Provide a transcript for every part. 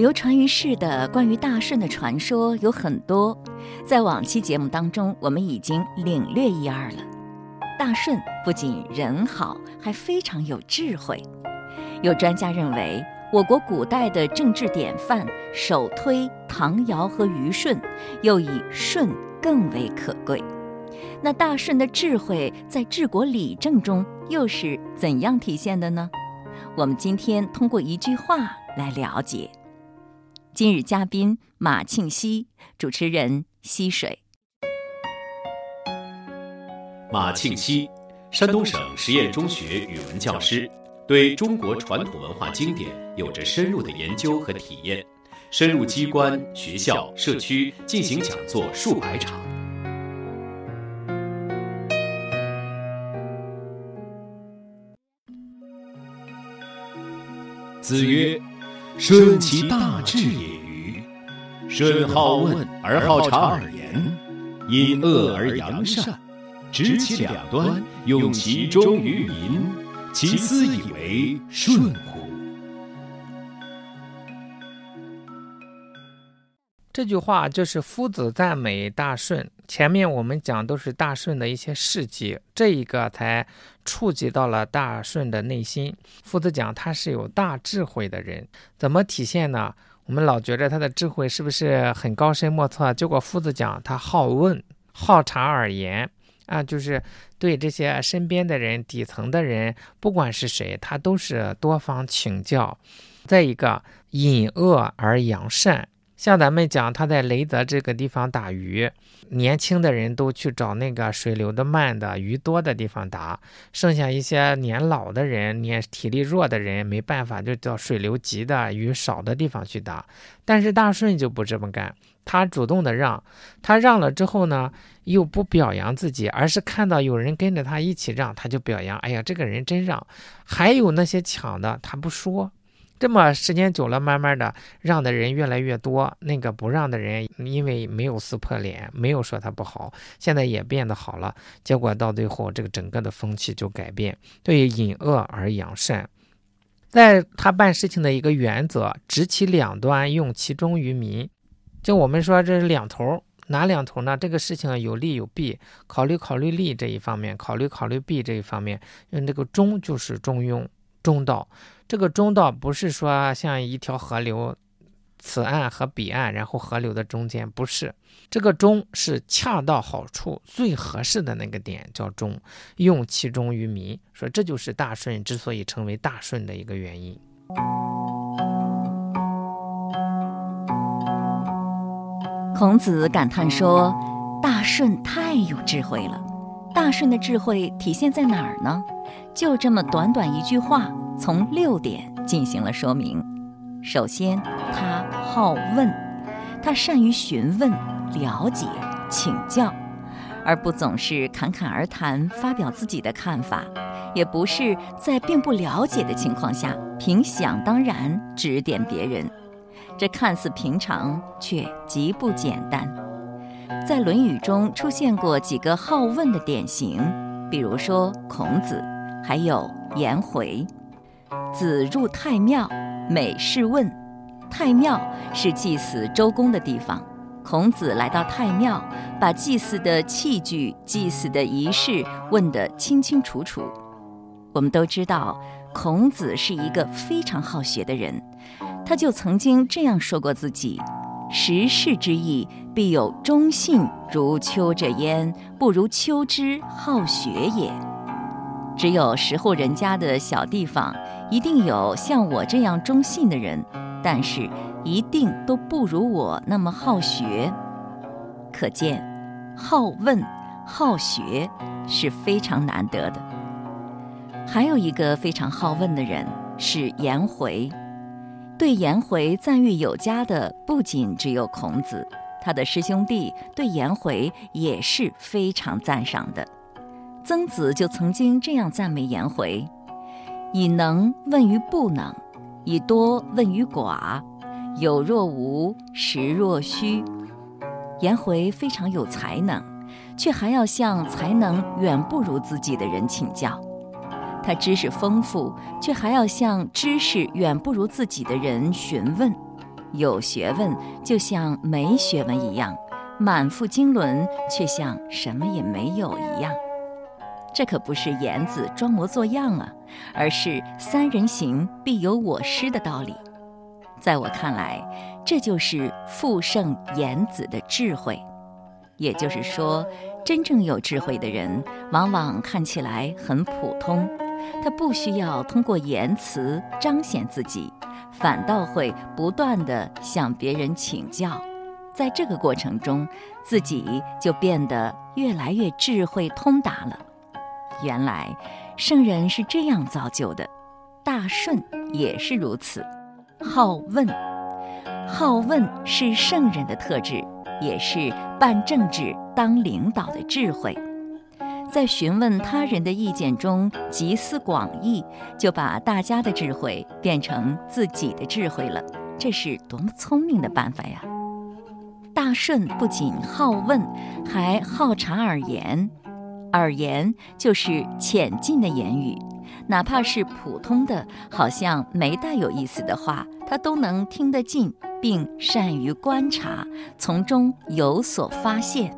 流传于世的关于大顺的传说有很多，在往期节目当中，我们已经领略一二了。大顺不仅人好，还非常有智慧。有专家认为，我国古代的政治典范首推唐尧和虞舜，又以舜更为可贵。那大顺的智慧在治国理政中又是怎样体现的呢？我们今天通过一句话来了解。今日嘉宾马庆西，主持人溪水。马庆西，山东省实验中学语文教师，对中国传统文化经典有着深入的研究和体验，深入机关、学校、社区进行讲座数百场。子曰。顺其大志也与？顺好问而好察而言，隐恶而扬善，执其两端，用其中于民，其斯以为顺乎？这句话就是夫子赞美大顺。前面我们讲都是大顺的一些事迹，这一个才触及到了大顺的内心。夫子讲他是有大智慧的人，怎么体现呢？我们老觉得他的智慧是不是很高深莫测？结果夫子讲他好问、好察而言啊，就是对这些身边的人、底层的人，不管是谁，他都是多方请教。再一个，隐恶而扬善。像咱们讲，他在雷泽这个地方打鱼，年轻的人都去找那个水流的慢的、鱼多的地方打，剩下一些年老的人、年体力弱的人没办法，就到水流急的、鱼少的地方去打。但是大顺就不这么干，他主动的让，他让了之后呢，又不表扬自己，而是看到有人跟着他一起让，他就表扬。哎呀，这个人真让。还有那些抢的，他不说。这么时间久了，慢慢的让的人越来越多，那个不让的人，因为没有撕破脸，没有说他不好，现在也变得好了。结果到最后，这个整个的风气就改变，对隐恶而扬善，在他办事情的一个原则，执其两端，用其中于民。就我们说这是两头，哪两头呢？这个事情有利有弊，考虑考虑利这一方面，考虑考虑弊这一方面，用这个中就是中庸中道。这个中道不是说像一条河流，此岸和彼岸，然后河流的中间不是。这个中是恰到好处、最合适的那个点，叫中，用其中于民。说这就是大顺之所以成为大顺的一个原因。孔子感叹说：“大顺太有智慧了。大顺的智慧体现在哪儿呢？就这么短短一句话。”从六点进行了说明。首先，他好问，他善于询问、了解、请教，而不总是侃侃而谈，发表自己的看法，也不是在并不了解的情况下凭想当然指点别人。这看似平常，却极不简单。在《论语》中出现过几个好问的典型，比如说孔子，还有颜回。子入太庙，每事问。太庙是祭祀周公的地方。孔子来到太庙，把祭祀的器具、祭祀的仪式问得清清楚楚。我们都知道，孔子是一个非常好学的人，他就曾经这样说过自己：“时事之意，必有忠信如丘者焉，不如丘之好学也。”只有十户人家的小地方。一定有像我这样忠信的人，但是一定都不如我那么好学。可见，好问、好学是非常难得的。还有一个非常好问的人是颜回，对颜回赞誉有加的不仅只有孔子，他的师兄弟对颜回也是非常赞赏的。曾子就曾经这样赞美颜回。以能问于不能，以多问于寡，有若无，实若虚。颜回非常有才能，却还要向才能远不如自己的人请教；他知识丰富，却还要向知识远不如自己的人询问。有学问就像没学问一样，满腹经纶却像什么也没有一样。这可不是言子装模作样啊，而是三人行必有我师的道理。在我看来，这就是富圣言子的智慧。也就是说，真正有智慧的人，往往看起来很普通，他不需要通过言辞彰显自己，反倒会不断地向别人请教。在这个过程中，自己就变得越来越智慧通达了。原来，圣人是这样造就的，大顺也是如此。好问，好问是圣人的特质，也是办政治、当领导的智慧。在询问他人的意见中集思广益，就把大家的智慧变成自己的智慧了。这是多么聪明的办法呀！大顺不仅好问，还好察耳言。耳言就是浅近的言语，哪怕是普通的、好像没大有意思的话，他都能听得进，并善于观察，从中有所发现。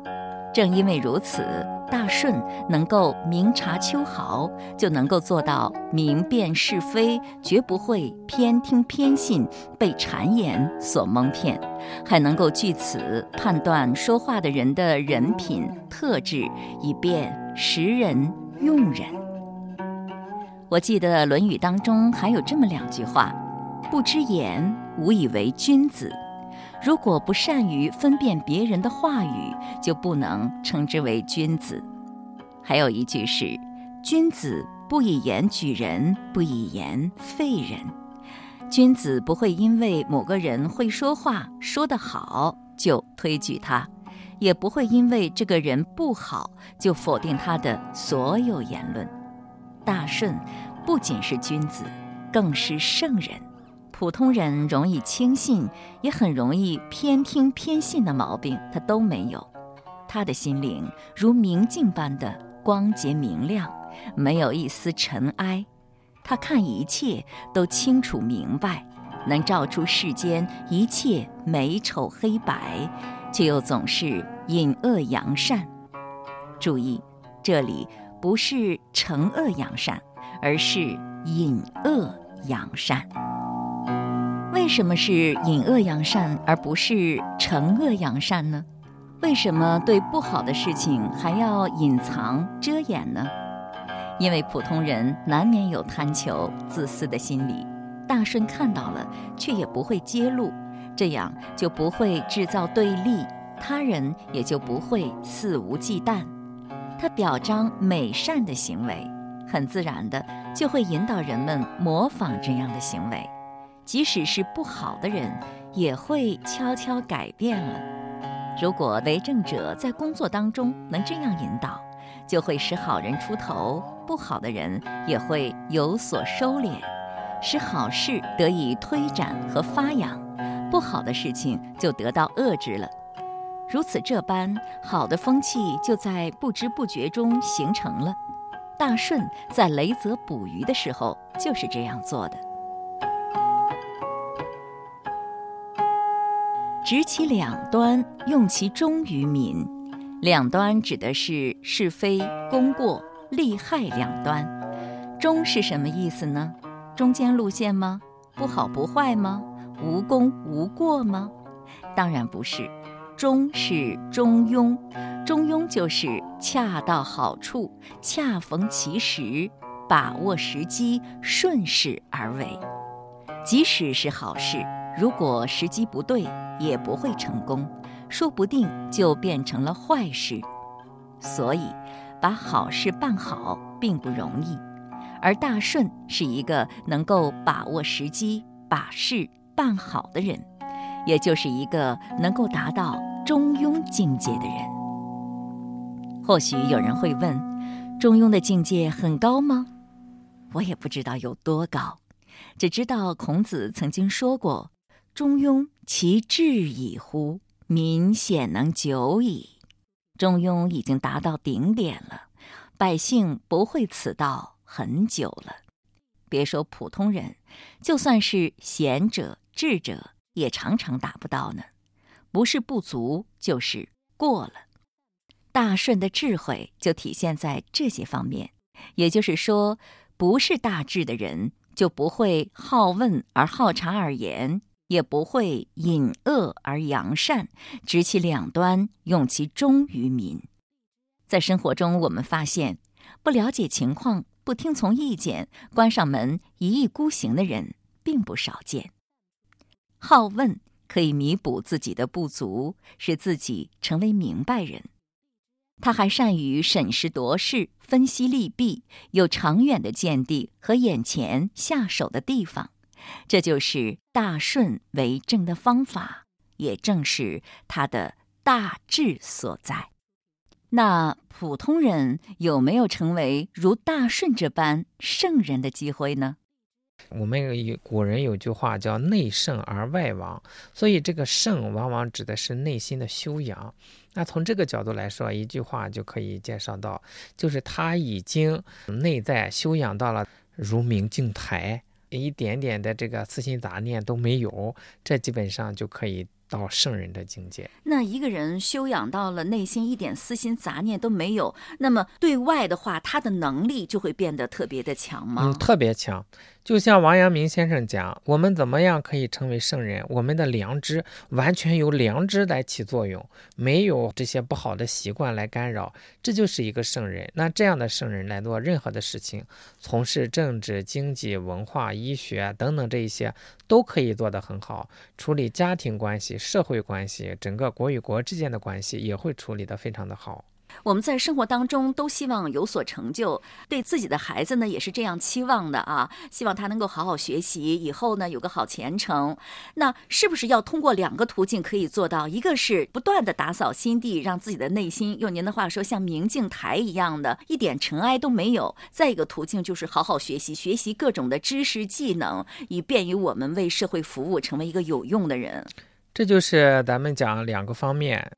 正因为如此，大顺能够明察秋毫，就能够做到明辨是非，绝不会偏听偏信，被谗言所蒙骗，还能够据此判断说话的人的人品特质，以便识人用人。我记得《论语》当中还有这么两句话：“不知言，无以为君子。”如果不善于分辨别人的话语，就不能称之为君子。还有一句是：“君子不以言举人，不以言废人。”君子不会因为某个人会说话、说得好就推举他，也不会因为这个人不好就否定他的所有言论。大顺不仅是君子，更是圣人。普通人容易轻信，也很容易偏听偏信的毛病，他都没有。他的心灵如明镜般的光洁明亮，没有一丝尘埃。他看一切都清楚明白，能照出世间一切美丑黑白，却又总是隐恶扬善。注意，这里不是惩恶扬善，而是隐恶扬善。为什么是隐恶扬善，而不是惩恶扬善呢？为什么对不好的事情还要隐藏遮掩呢？因为普通人难免有贪求、自私的心理，大顺看到了，却也不会揭露，这样就不会制造对立，他人也就不会肆无忌惮。他表彰美善的行为，很自然的就会引导人们模仿这样的行为。即使是不好的人，也会悄悄改变了。如果为政者在工作当中能这样引导，就会使好人出头，不好的人也会有所收敛，使好事得以推展和发扬，不好的事情就得到遏制了。如此这般，好的风气就在不知不觉中形成了。大顺在雷泽捕鱼的时候就是这样做的。执其两端，用其中于民。两端指的是是非、功过、利害两端。中是什么意思呢？中间路线吗？不好不坏吗？无功无过吗？当然不是。中是中庸，中庸就是恰到好处，恰逢其时，把握时机，顺势而为。即使是好事。如果时机不对，也不会成功，说不定就变成了坏事。所以，把好事办好并不容易。而大顺是一个能够把握时机、把事办好的人，也就是一个能够达到中庸境界的人。或许有人会问：中庸的境界很高吗？我也不知道有多高，只知道孔子曾经说过。中庸其志矣乎？民显能久矣。中庸已经达到顶点了，百姓不会此道很久了。别说普通人，就算是贤者、智者，也常常达不到呢？不是不足，就是过了。大顺的智慧就体现在这些方面，也就是说，不是大智的人，就不会好问而好察而言，也不会隐恶而扬善，执其两端，用其忠于民。在生活中，我们发现，不了解情况、不听从意见、关上门一意孤行的人并不少见。好问可以弥补自己的不足，使自己成为明白人。他还善于审时度势、分析利弊，有长远的见地和眼前下手的地方，这就是大顺为政的方法，也正是他的大智所在。那普通人有没有成为如大顺这般圣人的机会呢？我们有古人有句话叫“内圣而外王”，所以这个圣往往指的是内心的修养。那从这个角度来说，一句话就可以介绍到，就是他已经内在修养到了如明镜台，一点点的这个私心杂念都没有，这基本上就可以。到圣人的境界，那一个人修养到了内心一点私心杂念都没有，那么对外的话，他的能力就会变得特别的强吗？嗯，特别强。就像王阳明先生讲，我们怎么样可以成为圣人？我们的良知完全由良知来起作用，没有这些不好的习惯来干扰，这就是一个圣人。那这样的圣人来做任何的事情，从事政治、经济、文化、医学等等这一些，都可以做得很好。处理家庭关系、社会关系，整个国与国之间的关系，也会处理得非常的好。我们在生活当中都希望有所成就，对自己的孩子呢也是这样期望的啊，希望他能够好好学习，以后呢有个好前程。那是不是要通过两个途径可以做到？一个是不断的打扫心地，让自己的内心用您的话说像明镜台一样的，一点尘埃都没有；再一个途径就是好好学习，学习各种的知识技能，以便于我们为社会服务，成为一个有用的人。这就是咱们讲两个方面。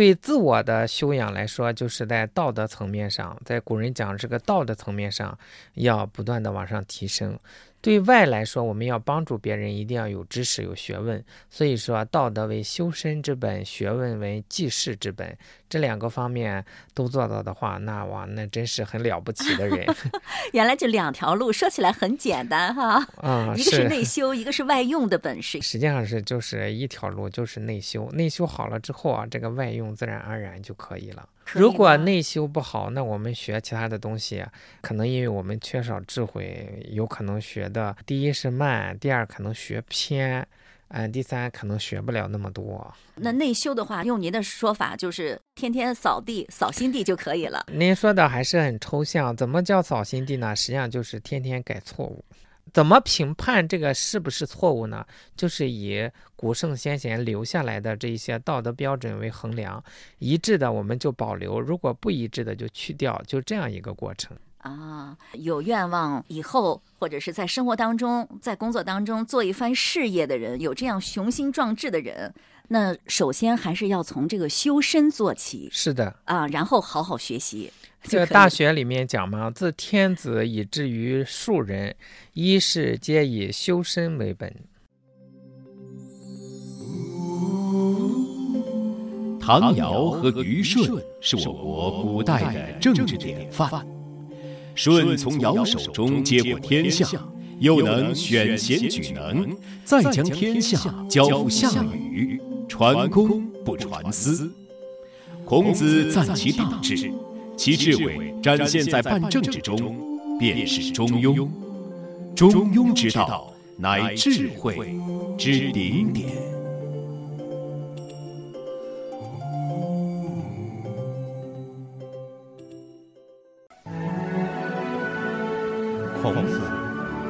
对自我的修养来说，就是在道德层面上，在古人讲这个道德层面上，要不断的往上提升。对外来说，我们要帮助别人，一定要有知识、有学问。所以说，道德为修身之本，学问为济世之本。这两个方面都做到的话，那哇，那真是很了不起的人。原来这两条路说起来很简单哈，啊，一个是 内修，一个是外用的本事。实际上是就是一条路，就是内修。内修好了之后啊，这个外用自然而然就可以了。如果内修不好，那我们学其他的东西，可能因为我们缺少智慧，有可能学的第一是慢，第二可能学偏，嗯，第三可能学不了那么多。那内修的话，用您的说法，就是天天扫地、扫心地就可以了。您说的还是很抽象，怎么叫扫心地呢？实际上就是天天改错误。怎么评判这个是不是错误呢？就是以古圣先贤留下来的这一些道德标准为衡量，一致的我们就保留，如果不一致的就去掉，就这样一个过程。啊，有愿望以后或者是在生活当中、在工作当中做一番事业的人，有这样雄心壮志的人，那首先还是要从这个修身做起。是的，啊，然后好好学习。这个《大学》里面讲嘛，自天子以至于庶人，一是皆以修身为本。唐尧和虞舜是我国古代的政治典范。舜从尧手中接过天下，又能选贤举能，再将天下交付夏禹，传公不传私。孔子赞其大智。其智慧展现在办政之中，便是中庸。中庸之道，乃智慧之顶点。孔子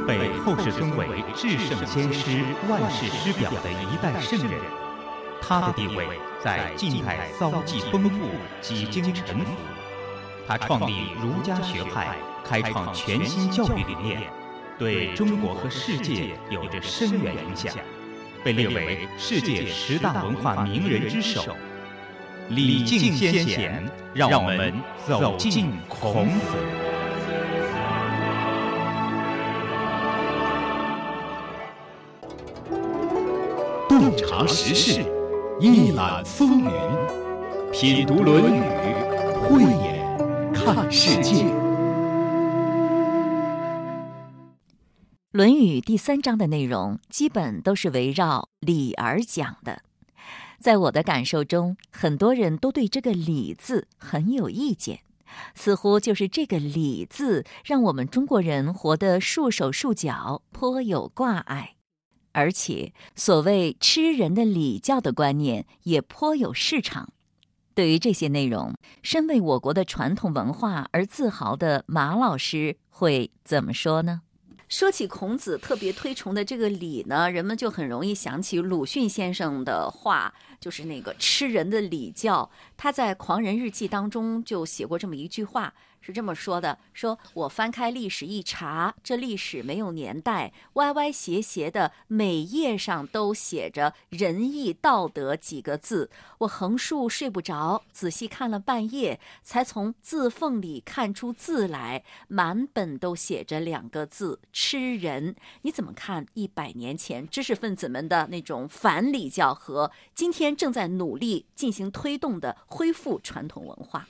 被后世尊为至圣先师、万世师表的一代圣人，他的地位在晋代遭际丰富，几经沉浮。他创立儒家学派，开创全新教育理念，对中国和世界有着深远影响，被列为世界十大文化名人之首。礼敬先贤，让我们走进孔子。洞察时事，一览风云，品读《论语》，慧眼看世界。《论语》第三章的内容基本都是围绕礼而讲的。在我的感受中，很多人都对这个“礼”字很有意见，似乎就是这个“礼”字让我们中国人活得束手束脚，颇有挂碍。而且，所谓吃人的礼教的观念也颇有市场。对于这些内容，身为我国的传统文化而自豪的马老师会怎么说呢？说起孔子特别推崇的这个礼呢，人们就很容易想起鲁迅先生的话，就是那个吃人的礼教。他在《狂人日记》当中就写过这么一句话。是这么说的：说我翻开历史一查，这历史没有年代，歪歪斜斜的，每页上都写着“仁义道德”几个字。我横竖睡不着，仔细看了半夜，才从字缝里看出字来，满本都写着两个字“吃人”。你怎么看？一百年前知识分子们的那种反礼教，和今天正在努力进行推动的恢复传统文化？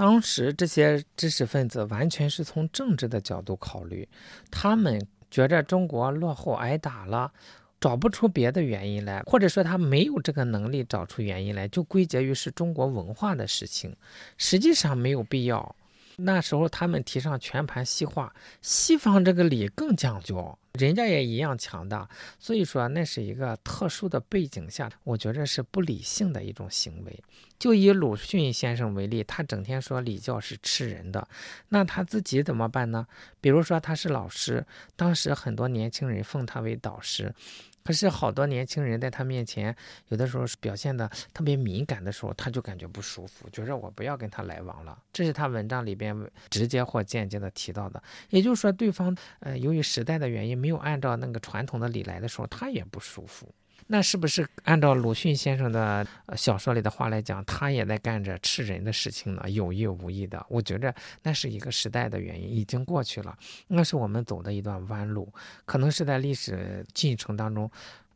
当时这些知识分子完全是从政治的角度考虑，他们觉着中国落后挨打了，找不出别的原因来，或者说他没有这个能力找出原因来，就归结于是中国文化的事情，实际上没有必要。那时候他们提倡全盘西化，西方这个礼更讲究，人家也一样强大，所以说那是一个特殊的背景下，我觉着是不理性的一种行为。就以鲁迅先生为例，他整天说礼教是吃人的，那他自己怎么办呢？比如说他是老师，当时很多年轻人奉他为导师。可是好多年轻人在他面前，有的时候表现的特别敏感的时候，他就感觉不舒服，觉着我不要跟他来往了。这是他文章里边直接或间接的提到的。也就是说，对方呃由于时代的原因，没有按照那个传统的礼来的时候，他也不舒服。那是不是按照鲁迅先生的小说里的话来讲，他也在干着吃人的事情呢？有意无意的，我觉着那是一个时代的原因，已经过去了。那是我们走的一段弯路，可能是在历史进程当中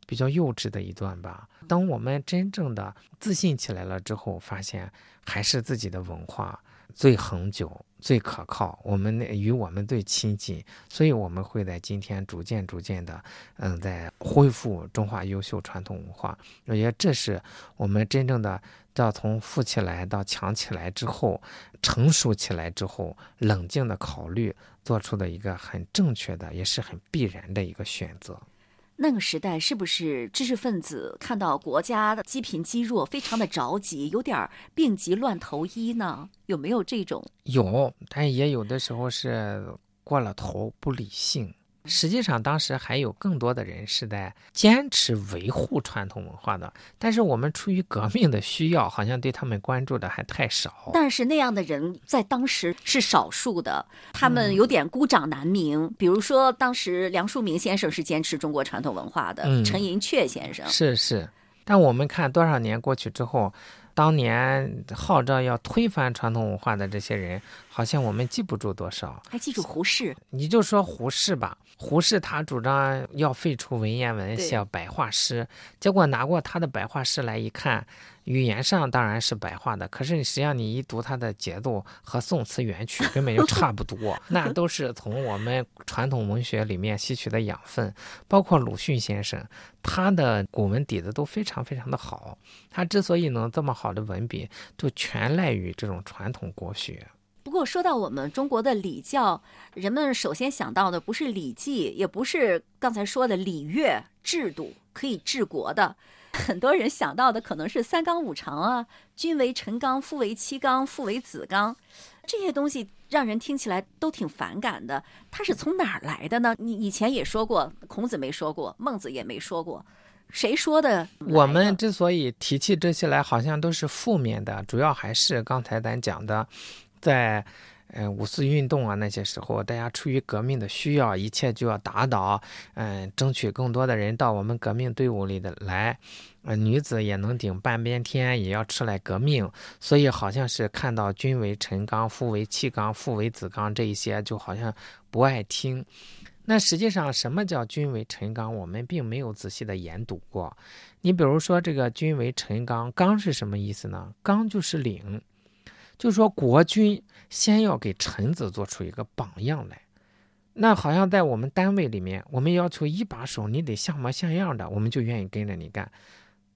比较幼稚的一段吧。当我们真正的自信起来了之后，发现还是自己的文化。最恒久、最可靠，我们那与我们最亲近，所以我们会在今天逐渐、逐渐的，嗯，在恢复中华优秀传统文化。我觉得这是我们真正的到从富起来到强起来之后，成熟起来之后，冷静的考虑做出的一个很正确的，也是很必然的一个选择。那个时代是不是知识分子看到国家的积贫积弱，非常的着急，有点病急乱投医呢？有没有这种？有，但也有的时候是过了头，不理性。实际上，当时还有更多的人是在坚持维护传统文化的，但是我们出于革命的需要，好像对他们关注的还太少。但是那样的人在当时是少数的，他们有点孤掌难鸣。比如说，当时梁漱溟先生是坚持中国传统文化的，陈寅恪先生是是。但我们看多少年过去之后。当年号召要推翻传统文化的这些人，好像我们记不住多少。还记住胡适？你就说胡适吧。胡适他主张要废除文言文，写白话诗。结果拿过他的白话诗来一看，语言上当然是白话的，可是实际上你一读它的节奏和宋词元曲根本就差不多。那都是从我们传统文学里面吸取的养分。包括鲁迅先生，他的古文底子都非常非常的好。他之所以能这么好。好的文笔就全赖于这种传统国学。不过说到我们中国的礼教，人们首先想到的不是《礼记》，也不是刚才说的礼乐制度可以治国的，很多人想到的可能是三纲五常啊，君为臣纲，父为妻纲，父为子纲，这些东西让人听起来都挺反感的。它是从哪儿来的呢？你以前也说过，孔子没说过，孟子也没说过。谁说的？我们之所以提起这些来，好像都是负面的，主要还是刚才咱讲的，在，呃，五四运动啊那些时候，大家出于革命的需要，一切就要打倒，嗯，争取更多的人到我们革命队伍里的来，呃，女子也能顶半边天，也要出来革命，所以好像是看到君为臣纲，父为妻纲，父为子纲这一些，就好像不爱听。那实际上，什么叫君为臣纲？我们并没有仔细的研读过。你比如说，这个君为臣纲，纲是什么意思呢？纲就是领，就说国君先要给臣子做出一个榜样来。那好像在我们单位里面，我们要求一把手，你得像模像样的，我们就愿意跟着你干；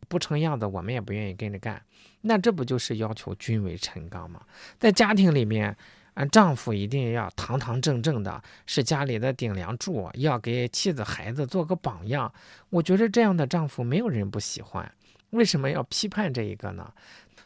不成样子，我们也不愿意跟着干。那这不就是要求君为臣纲吗？在家庭里面。啊丈夫一定要堂堂正正的，是家里的顶梁柱，要给妻子孩子做个榜样。我觉得这样的丈夫没有人不喜欢。为什么要批判这一个呢？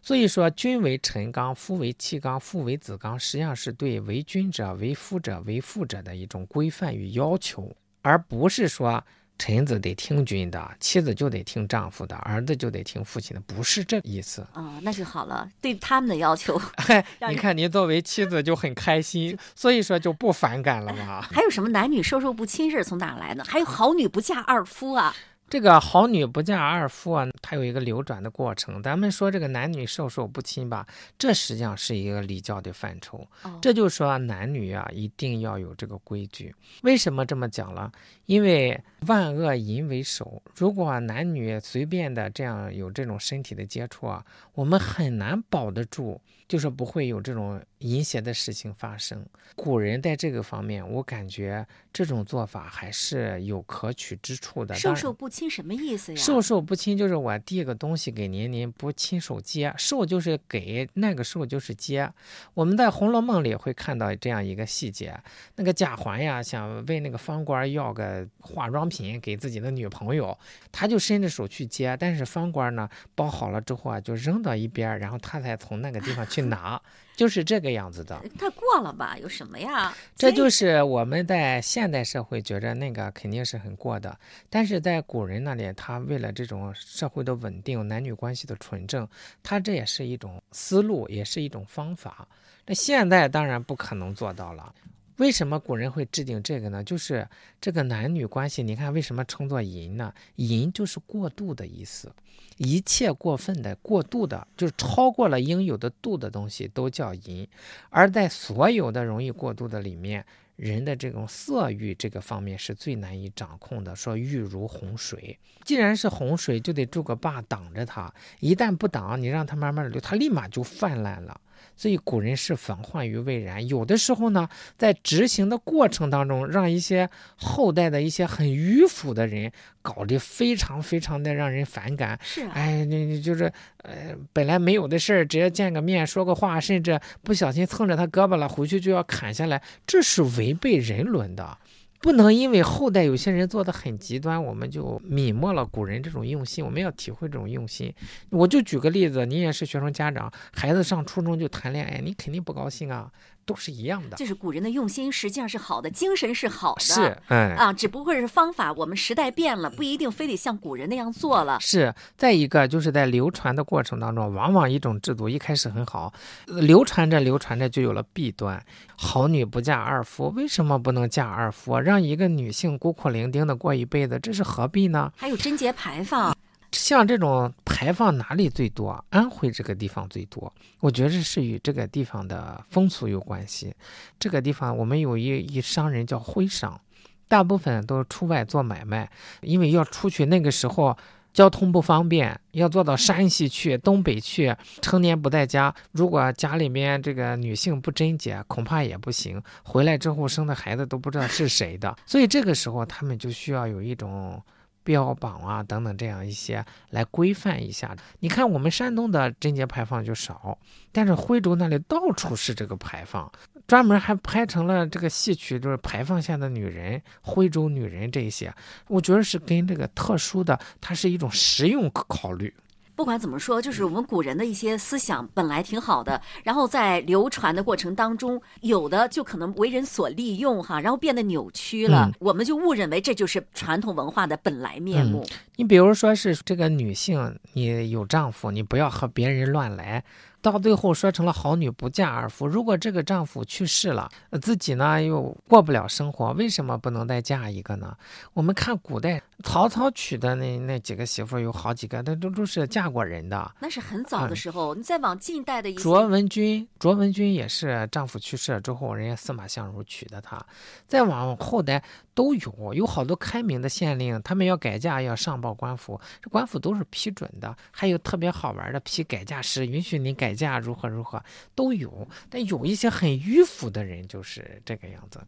所以说，君为臣纲，夫为妻纲，父为子纲，实际上是对为君者、为夫者、为父者的一种规范与要求，而不是说。臣子得听君的，妻子就得听丈夫的，儿子就得听父亲的，不是这意思啊。那就好了，对他们的要求，你看您作为妻子就很开心，所以说就不反感了嘛。还有什么男女授受不亲是从哪来的？还有好女不嫁二夫啊。这个好女不嫁二夫啊，它有一个流转的过程。咱们说这个男女授受不亲吧，这实际上是一个礼教的范畴。这就说男女啊，一定要有这个规矩。为什么这么讲了？因为万恶淫为首，如果男女随便的这样有这种身体的接触啊，我们很难保得住。就是不会有这种淫邪的事情发生。古人在这个方面，我感觉这种做法还是有可取之处的。授受不亲什么意思呀？授受不亲就是我递个东西给您，您不亲手接。受就是给，那个授就是接。我们在《红楼梦》里会看到这样一个细节：那个贾环呀，想问那个方官要个化妆品给自己的女朋友，他就伸着手去接，但是方官呢包好了之后啊，就扔到一边，然后他才从那个地方去。拿就是这个样子的，太过了吧？有什么呀？这就是我们在现代社会觉着那个肯定是很过的，但是在古人那里，他为了这种社会的稳定、男女关系的纯正，他这也是一种思路，也是一种方法。那现在当然不可能做到了。为什么古人会制定这个呢？就是这个男女关系，你看为什么称作淫呢？淫就是过度的意思，一切过分的、过度的，就是超过了应有的度的东西都叫淫。而在所有的容易过度的里面，人的这种色欲这个方面是最难以掌控的。说欲如洪水，既然是洪水，就得筑个坝挡着它，一旦不挡，你让它慢慢流，它立马就泛滥了。所以古人是防患于未然，有的时候呢，在执行的过程当中，让一些后代的一些很迂腐的人搞得非常非常的让人反感。是，哎，你你就是，呃，本来没有的事儿，只要见个面说个话，甚至不小心蹭着他胳膊了，回去就要砍下来，这是违背人伦的。不能因为后代有些人做的很极端，我们就泯没了古人这种用心。我们要体会这种用心。我就举个例子，你也是学生家长，孩子上初中就谈恋爱，你肯定不高兴啊。都是一样的，就是古人的用心实际上是好的，精神是好的，是，哎，啊，只不过是方法，我们时代变了，不一定非得像古人那样做了。是，再一个就是在流传的过程当中，往往一种制度一开始很好，流传着流传着就有了弊端。好女不嫁二夫，为什么不能嫁二夫？让一个女性孤苦伶仃的过一辈子，这是何必呢？还有贞节牌坊。像这种排放哪里最多？安徽这个地方最多，我觉得是与这个地方的风俗有关系。这个地方我们有一一商人叫徽商，大部分都出外做买卖，因为要出去那个时候交通不方便，要坐到山西去、东北去，成年不在家，如果家里面这个女性不贞洁，恐怕也不行。回来之后生的孩子都不知道是谁的，所以这个时候他们就需要有一种。标榜啊，等等，这样一些来规范一下。你看，我们山东的贞节牌坊就少，但是徽州那里到处是这个牌坊，专门还拍成了这个戏曲，就是牌坊下的女人，徽州女人这些。我觉得是跟这个特殊的，它是一种实用考虑。不管怎么说，就是我们古人的一些思想本来挺好的，然后在流传的过程当中，有的就可能为人所利用哈，然后变得扭曲了，我们就误认为这就是传统文化的本来面目。你比如说是这个女性，你有丈夫，你不要和别人乱来。到最后说成了好女不嫁二夫。如果这个丈夫去世了，自己呢又过不了生活，为什么不能再嫁一个呢？我们看古代曹操娶的那那几个媳妇有好几个，那都都是嫁过人的。那是很早的时候，你再往近代的一卓文君，卓文君也是丈夫去世了之后，人家司马相如娶的她。再往后代都有，有好多开明的县令，他们要改嫁要上报官府，这官府都是批准的。还有特别好玩的批改嫁诗，允许你价，如何如何都有。但有一些很迂腐的人就是这个样子，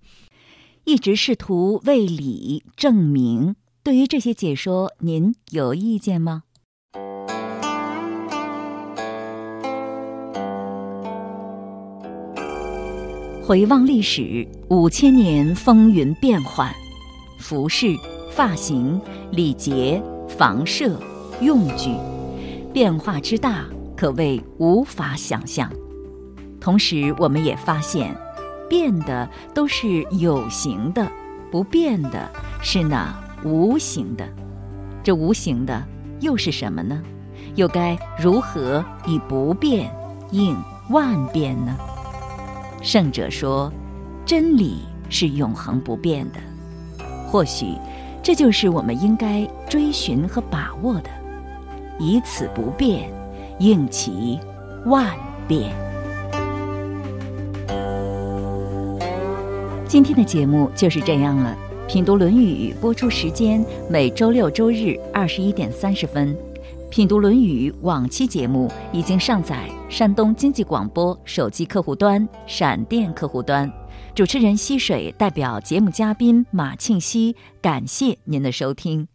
一直试图为理证明。对于这些解说，您有意见吗？回望历史，五千年风云变幻，服饰、发型、礼节、房舍、用具，变化之大，可谓无法想象。同时，我们也发现，变的都是有形的，不变的是那无形的。这无形的又是什么呢？又该如何以不变应万变呢？圣者说：“真理是永恒不变的。”或许，这就是我们应该追寻和把握的，以此不变，应其万变。今天的节目就是这样了。品读《论语》播出时间每周六周日二十一点三十分。品读《论语》往期节目已经上载山东经济广播手机客户端、闪电客户端。主持人溪水代表节目嘉宾马庆西，感谢您的收听。